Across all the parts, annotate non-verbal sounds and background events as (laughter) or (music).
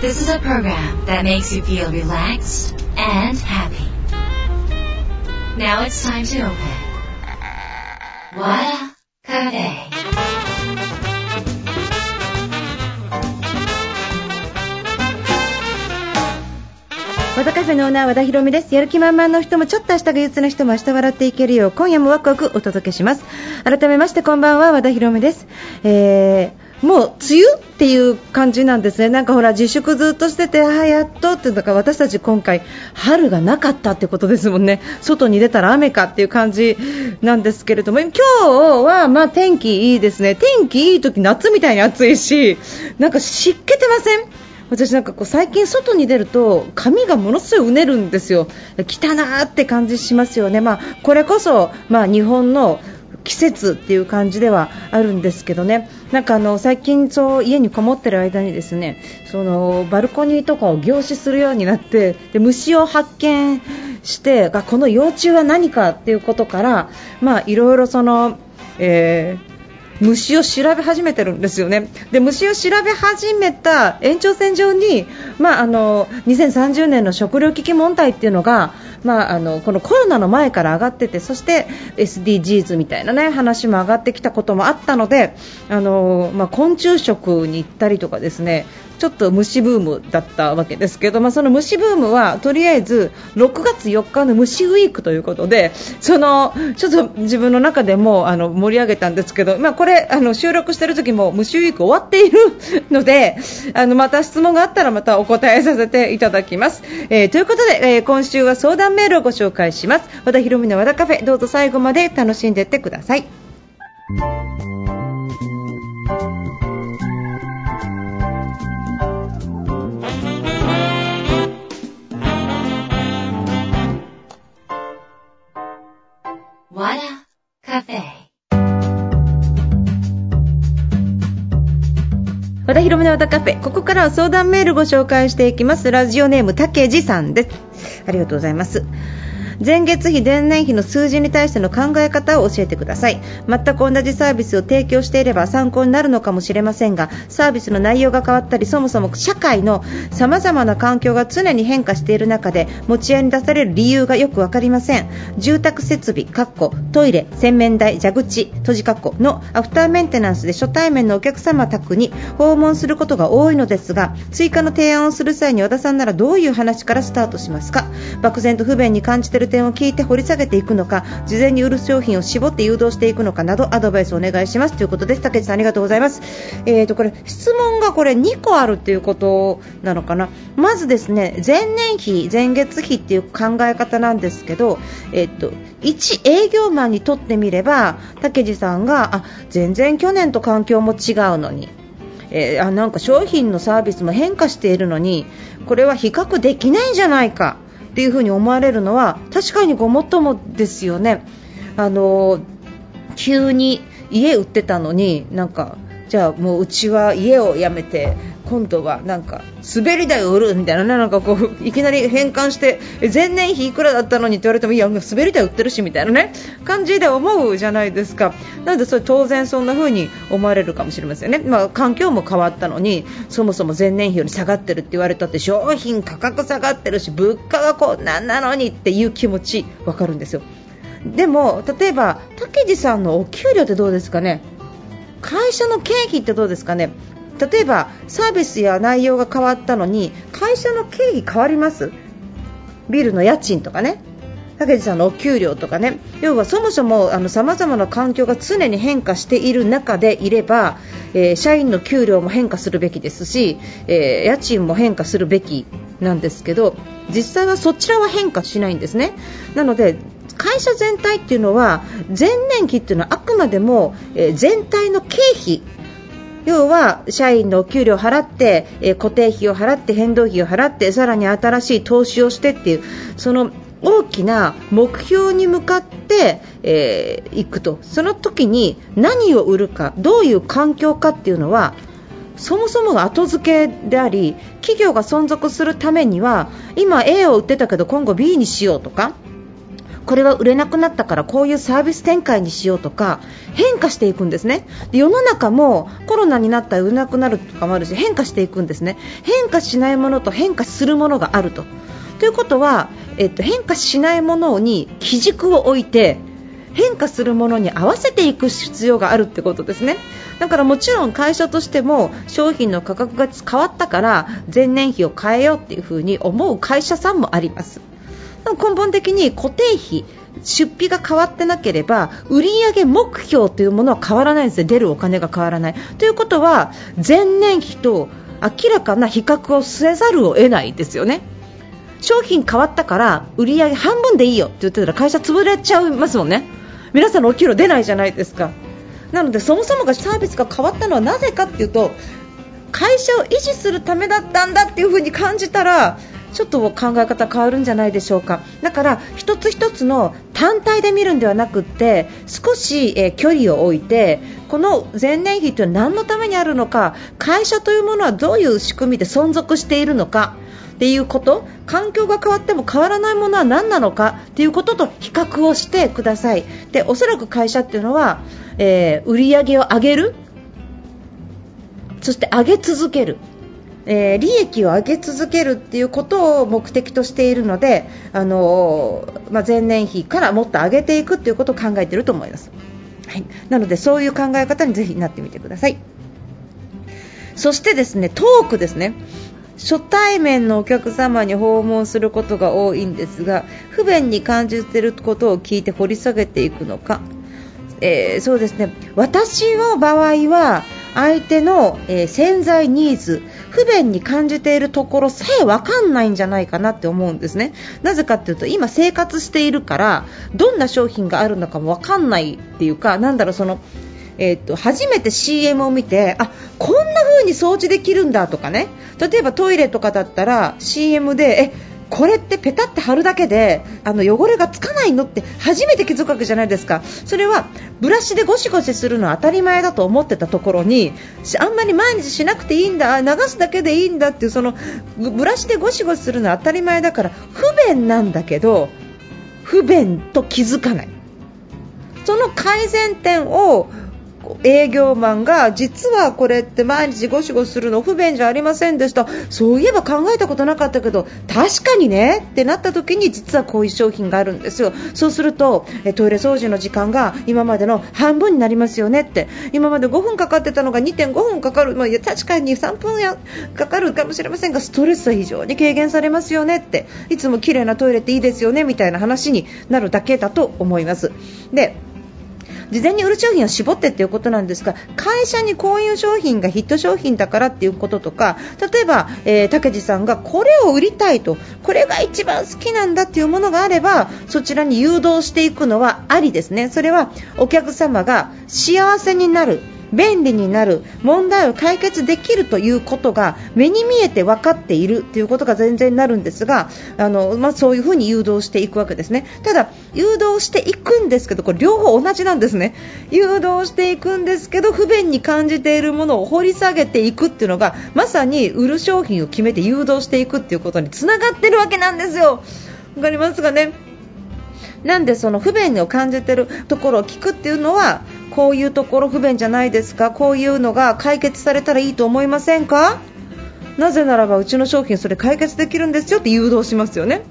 This is a program that makes you feel relaxed and happy. Now it's time to open. Wada Cafe. 和田カフェのオーナー和田博美ですやる気満々の人もちょっと明日が憂鬱な人も明日笑っていけるよう今夜もワクワクお届けします改めましてこんばんは和田博美です、えーもう梅雨っていう感じなんですね、なんかほら自粛ずっとしてて、あやっとっていうのか私たち今回、春がなかったってことですもんね、外に出たら雨かっていう感じなんですけれども、今日はま天気いいですね、天気いい時夏みたいに暑いし、なんか湿気てません？私なんかこう最近外に出ると髪がものすごいうねるんですよ。汚なって感じしますよね。まあこれこそまあ日本の季節っていう感じではあるんですけどねなんかあの最近そう家にこもってる間にですねそのバルコニーとかを凝視するようになってで虫を発見してがこの幼虫は何かっていうことからまあいろいろその、えー虫を調べ始めてるんですよね。で虫を調べ始めた延長線上に、まあ、あの2030年の食糧危機問題っていうのが、まあ、あのこのコロナの前から上がっててそして SDGs みたいな、ね、話も上がってきたこともあったのであの、まあ、昆虫食に行ったりとかですねちょっと虫ブームだったわけですけど、まあ、その虫ブームはとりあえず6月4日の虫ウィークということでそのちょっと自分の中でもあの盛り上げたんですけど、まあ、これあの収録している時も虫ウィーク終わっているのであのまた質問があったらまたお答えさせていただきます。えー、ということで、えー、今週は相談メールをご紹介します和田博美の和田カフェどうぞ最後まで楽しんでいってください。和田カフェ。和田博美の和田カフェ。ここからは相談メールご紹介していきます。ラジオネームたけじさんです。ありがとうございます。前月比前年比の数字に対しての考え方を教えてください。全く同じサービスを提供していれば参考になるのかもしれませんがサービスの内容が変わったりそもそも社会のさまざまな環境が常に変化している中で持ち合いに出される理由がよく分かりません。住宅設備かっこトイレ洗面台蛇口閉じかっこのアフターメンテナンスで初対面のお客様宅に訪問することが多いのですが追加の提案をする際に和田さんならどういう話からスタートしますか？漠然と不便に感じている点を聞いて掘り下げていくのか事前に売る商品を絞って誘導していくのかなどアドバイスをお願いします。ということです。竹内さんありがとうございます。えーとこれ質問がこれ2個あるっていうことなのかな。まずですね前年比前月比っていう考え方なんですけどえっ、と一営業マンにとってみれば竹内さんがあ全然去年と環境も違うのにえー、あなんか商品のサービスも変化しているのにこれは比較できないんじゃないか。っていうふに思われるのは確かにごもっともですよね。あの急に家売ってたのになんかじゃあもううちは家を辞めて今度はなんか滑り台を売るみたいなねなんかこういきなり変換して前年比いくらだったのにって言われてもいや滑り台売ってるしみたいなね (laughs) 感じで思うじゃないですか。なのでそれ当然そんな風に思われるかもしれませんね、まあ、環境も変わったのにそもそも前年比より下がってるって言われたって商品価格下がってるし物価がこんなんなのにっていう気持ちわかるんですよ。でも例えば竹地さんのお給料ってどうですかね？会社の経費ってどうですかね？例えばサービスや内容が変わったのに会社の経費変わります？ビルの家賃とかね。竹内さんのお給料とかね。要はそもそもさまざまな環境が常に変化している中でいれば、えー、社員の給料も変化するべきですし、えー、家賃も変化するべきなんですけど実際はそちらは変化しないんですね。なので会社全体っていうのは前年期っていうのはあくまでも、全体の経費。要は社員の給料を払って、え、固定費を払って変動費を払ってさらに新しい投資をしてっていうその大きな目標に向かって、えー、くと。その時に何を売るかどういう環境かっていうのはそもそもが後付けであり企業が存続するためには今 A を売ってたけど今後 B にしようとかこれは売れなくなったからこういうサービス展開にしようとか変化していくんですね。で世の中もコロナになったら売れなくなるとかもあるし変化していくんですね。変化しないものと変化するものがあると。ということは、えっと、変化しないものに基軸を置いて変化するものに合わせていく必要があるってことですね。だからもちろん会社としても商品の価格が変わったから前年比を変えようっていうふに思う会社さんもあります。根本的に固定費出費が変わってなければ売上目標というものは変わらないんですよ。出るお金が変わらない。ということは前年比と明らかな比較をせざるを得ないですよね。商品変わったから売上半分でいいよって言ってたら会社潰れちゃいますもんね。皆さんのお給料出ないじゃないですか。なのでそもそもがサービスが変わったのはなぜかっていうと会社を維持するためだったんだっていう風に感じたらちょっと考え方変わるんじゃないでしょうか。だから一つ一つの単体で見るんではなくって少し、え距離を置いてこの前年比というのは何のためにあるのか会社というものはどういう仕組みで存続しているのかっていうこと環境が変わっても変わらないものは何なのかっていうことと比較をしてください。でおそらく会社っていうのは、えー、売り上げを上げる。そして上げ続ける。えー、利益を上げ続けるっていうことを目的としているので、あのー、まあ、前年比からもっと上げていくっていうことを考えていると思います。はい、なのでそういう考え方にぜひなってみてください。そしてですねトークですね。初対面のお客様に訪問することが多いんですが不便に感じていることを聞いて掘り下げていくのか、えー、そうですね私の場合は相手の、えー、潜在ニーズ不便に感じているところさえ分かんないんじゃないかなって思うんですね。なぜかっていうと今生活しているからどんな商品があるのかも分かんないっていうかなんだろうそのえーと、初めて CM を見てあこんな風に掃除できるんだとかね。例えばトイレとかだったら CM でえこれってペタって貼るだけであの汚れがつかないのって初めて気づくわけじゃないですか。それはブラシでゴシゴシするのは当たり前だと思ってたところにあんまり毎日しなくていいんだ流すだけでいいんだっていうそのブラシでゴシゴシするのは当たり前だから不便なんだけど不便と気づかない。その改善点を営業マンが実はこれって毎日ゴシゴシするの不便じゃありませんでした。そういえば考えたことなかったけど確かにねってなった時に実はこういう商品があるんですよ。そうするとトイレ掃除の時間が今までの半分になりますよねって。今まで5分かかってたのが2.5分かかる、まあ、確かに3分やかかるかもしれませんがストレスは非常に軽減されますよねって。いつも綺麗なトイレっていいですよねみたいな話になるだけだと思います。で事前に売る商品を絞ってっていうことなんですが会社にこういう商品がヒット商品だからっていうこととか例えば、えー、竹地さんがこれを売りたいとこれが一番好きなんだっていうものがあればそちらに誘導していくのはありですね。それはお客様が幸せになる。便利になる問題を解決できるということが目に見えて分かっているということが全然なるんですがあの、まあ、そういうふうに誘導していくわけですね。ただ、誘導していくんですけどこれ両方同じなんですね。誘導していくんですけど不便に感じているものを掘り下げていくっていうのがまさに売る商品を決めて誘導していくっていうことにつながってるわけなんですよ。わかりますかね？なんでその不便を感じているところを聞くっていうのはこういうところ不便じゃないですか？こういうのが解決されたらいいと思いませんか？なぜならばうちの商品それ解決できるんですよって誘導しますよね。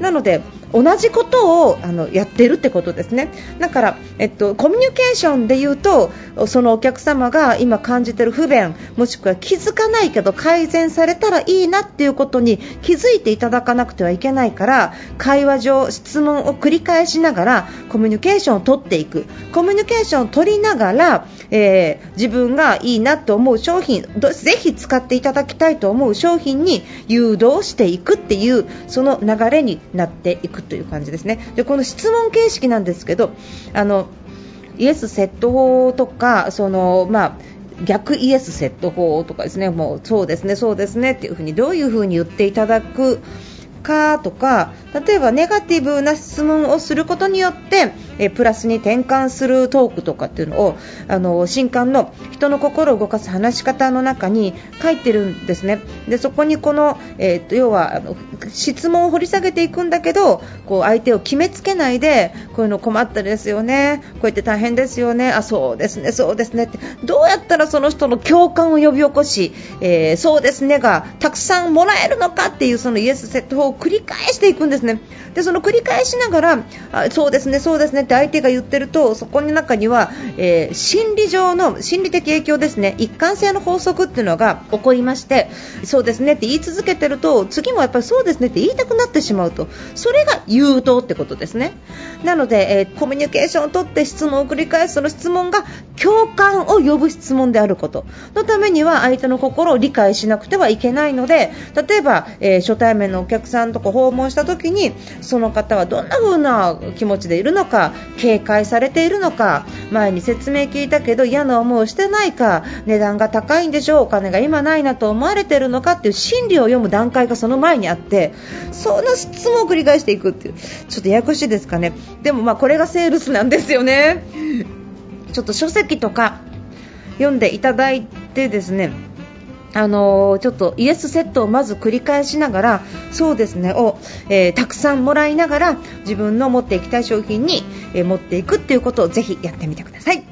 なので同じことをあのやってるってことですね。だから、えっと、コミュニケーションで言うとそのお客様が今感じている不便もしくは気づかないけど改善されたらいいなっていうことに気づいていただかなくてはいけないから会話上、質問を繰り返しながらコミュニケーションを取っていく。コミュニケーションを取りながら、えー、自分がいいなと思う商品ぜひ使っていただきたいと思う商品に誘導していくっていうその流れになっていく。という感じですね。でこの質問形式なんですけどあのイエスセット法とかその、まあ、逆イエスセット法とかですねもうそうですね、そうですねっていう風にどういう風に言っていただくかとか例えばネガティブな質問をすることによってえプラスに転換するトークとかっていうのをあの新刊の人の心を動かす話し方の中に書いてるんですねでそこにこの、えー、と要は質問を掘り下げていくんだけどこう相手を決めつけないでこういうの困ったですよねこうやって大変ですよねあそうですねそうですねってどうやったらその人の共感を呼び起こし、えー、そうですねがたくさんもらえるのかっていうそのイエスセットを繰り返していくんですね。でその繰り返しながらあそうですねそうですねって相手が言ってるとそこの中には、えー、心理上の心理的影響ですね一貫性の法則っていうのが起こりましてそうですねって言い続けてると次もやっぱりそうですねって言いたくなってしまうと。それが誘導ってことですね。なので、えー、コミュニケーションをとって質問を繰り返すその質問が共感を呼ぶ質問であること。のためには相手の心を理解しなくてはいけないので例えば、えー、初対面のお客さんとか訪問した時にその方はどんな風な気持ちでいるのか警戒されているのか前に説明聞いたけど嫌な思いをしてないか値段が高いんでしょうお金が今ないなと思われているのかっていう心理を読む段階がその前にあってその質問を繰り返していくっていうちょっとややこしいですかねでもまあこれがセールスなんですよねちょっと書籍とか読んでいただいてですねあのー、ちょっとイエスセットをまず繰り返しながらそうですねを、えー、たくさんもらいながら自分の持っていきたい商品に、えー、持っていくっていうことをぜひやってみてください。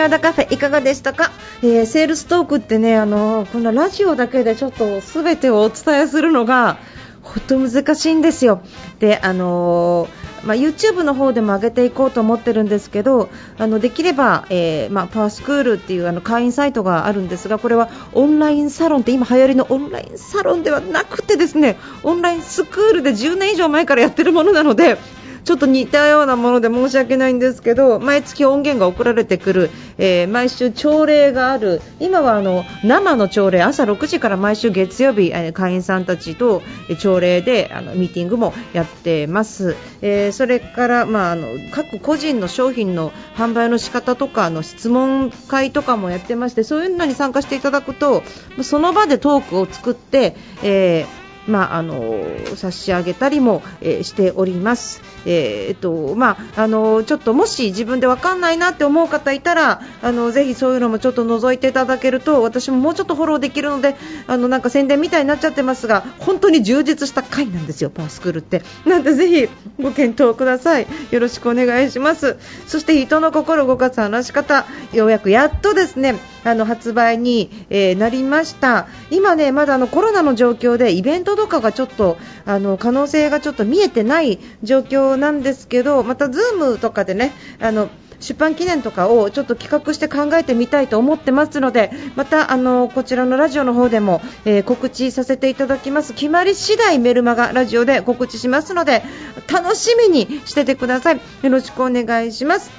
の田カフェいかがでしたか、えー、セールストークってねあのこのラジオだけでちょっと全てをお伝えするのが本当難しいんですよ。であのー、まあ、YouTube の方でも上げていこうと思ってるんですけどあのできれば、えー、まあ、パワースクールっていうあの会員サイトがあるんですがこれはオンラインサロンって今流行りのオンラインサロンではなくてですねオンラインスクールで10年以上前からやってるものなのでちょっと似たようなもので申し訳ないんですけど毎月音源が送られてくる、えー、毎週朝礼がある今はあの生の朝礼朝6時から毎週月曜日、えー、会員さんたちと朝礼であのミーティングもやってます、えー、それから、まあ、あの各個人の商品の販売の仕方とかの質問会とかもやってましてそういうのに参加していただくとその場でトークを作って、えーまあ、あの差し上げたりも、えー、しております。えー、っとまあ、あのちょっともし自分で分かんないなって思う方いたらあのぜひそういうのもちょっと覗いていただけると私ももうちょっとフォローできるのであのなんか宣伝みたいになっちゃってますが本当に充実した回なんですよ、パースクールって。なんでぜひご検討ください。よろしくお願いします。そして人の心を動かす話し方ようやくやっとですねあの発売に、えー、なりました今ねまだあのコロナの状況でイベントとかがちょっとあの可能性がちょっと見えてない状況なんですけどまた Zoom とかでねあの出版記念とかをちょっと企画して考えてみたいと思ってますのでまたあのこちらのラジオの方でも、えー、告知させていただきます。決まり次第メルマガラジオで告知しますので楽しみにしててください。よろしくお願いします。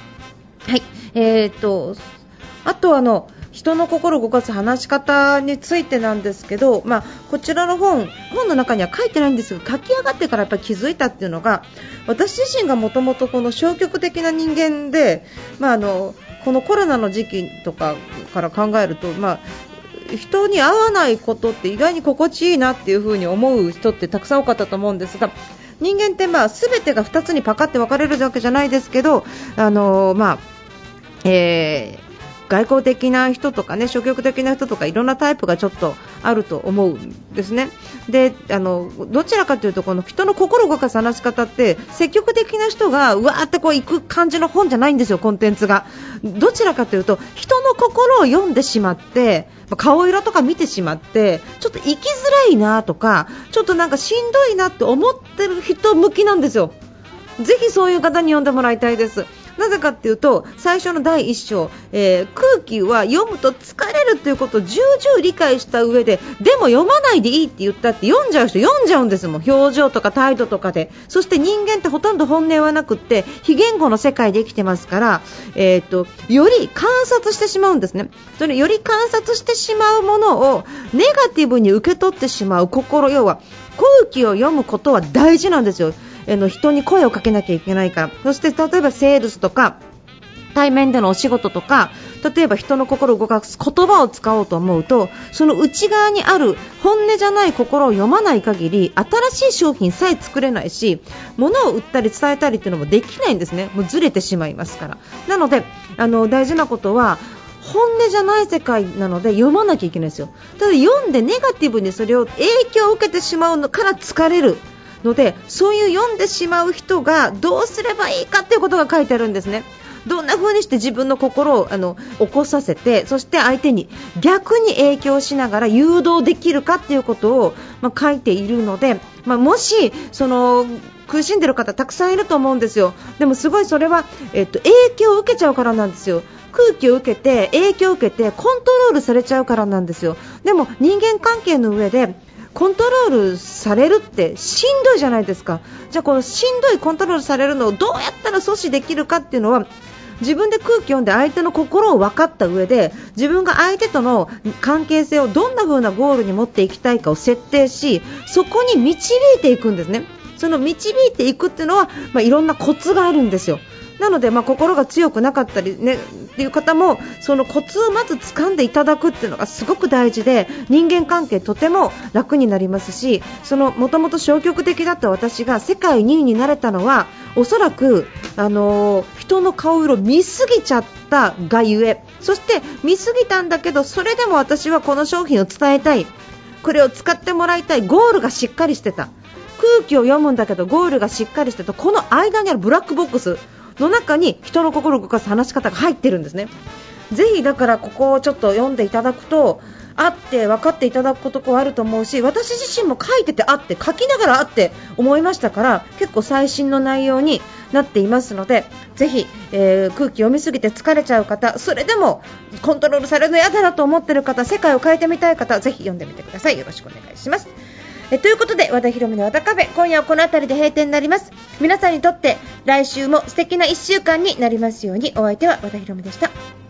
はい。えーとあとあの人の心を動かす話し方についてなんですけど、まあ、こちらの本本の中には書いてないんですが書き上がってからやっぱ気づいたっていうのが私自身がもともとこの消極的な人間で、まあ、あのこのコロナの時期とかから考えると、まあ、人に会わないことって意外に心地いいなっていう風に思う人ってたくさん多かったと思うんですが人間ってまあ全てが2つにパカって分かれるわけじゃないですけどあのまあえー外交的な人とかね消極的な人とかいろんなタイプがちょっとあると思うんですね。であのどちらかというとこの人の心を動かす話し方って積極的な人がうわーってこう行く感じの本じゃないんですよ、コンテンツが。どちらかというと人の心を読んでしまって顔色とか見てしまってちょっと生きづらいなとかちょっとなんかしんどいなって思ってる人向きなんですよ。ぜひそういう方に読んでもらいたいです。なぜかっていうと最初の第1章、えー、空気は読むと疲れるということを重々理解した上ででも読まないでいいって言ったって読んじゃう人読んじゃうんですもん。表情とか態度とかで。そして人間ってほとんど本音はなくって非言語の世界で生きてますから、えーと、より観察してしまうんですね。それより観察してしまうものをネガティブに受け取ってしまう心。要は空気を読むことは大事なんですよ。の人に声をかけなきゃいけないか。らそして例えばセールスとか対面でのお仕事とか例えば人の心を動かす言葉を使おうと思うとその内側にある本音じゃない心を読まない限り新しい商品さえ作れないし物を売ったり伝えたりっていうのもできないんですね。もうずれてしまいますから。なのであの大事なことは本音じゃない世界なので読まなきゃいけないですよ。ただ読んでネガティブにそれを影響を受けてしまうのから疲れる。のでそういう読んでしまう人がどうすればいいかっていうことが書いてあるんですね。どんな風にして自分の心をあの起こさせてそして相手に逆に影響しながら誘導できるかっていうことを、まあ、書いているので、まあ、もしその苦しんでる方たくさんいると思うんですよ。でもすごいそれは、えっと、影響を受けちゃうからなんですよ。空気を受けて影響を受けてコントロールされちゃうからなんですよ。でも人間関係の上でコントロールされるってしんどいじゃないですかじゃあこのしんどいコントロールされるのをどうやったら阻止できるかっていうのは自分で空気読んで相手の心を分かった上で自分が相手との関係性をどんな風なゴールに持っていきたいかを設定しそこに導いていくんですね。その導いていくっていうのは、まあ、いろんなコツがあるんですよ。なので、まあ、心が強くなかったり、ね、っていう方もそのコツをまず掴んでいただくっていうのがすごく大事で人間関係とても楽になりますしもともと消極的だった私が世界2位になれたのはおそらく、あのー、人の顔色見すぎちゃったがゆえそして見すぎたんだけどそれでも私はこの商品を伝えたい。これを使ってもらいたい。ゴールがしっかりしてた。空気を読むんだけどゴールがしっかりしてた。この間にあるブラックボックス。の中に人の心を動かす話し方が入ってるんですね。ぜひだからここをちょっと読んでいただくとあって分かっていただくことがあると思うし私自身も書いててあって書きながらあって思いましたから結構最新の内容になっていますのでぜひ、えー、空気読みすぎて疲れちゃう方それでもコントロールされるの嫌だなと思っている方世界を変えてみたい方ぜひ読んでみてくださいよろしくお願いします。えということで和田博美の和田カフェ今夜はこの辺りで閉店になります。皆さんにとって来週も素敵な1週間になりますようにお相手は和田博美でした。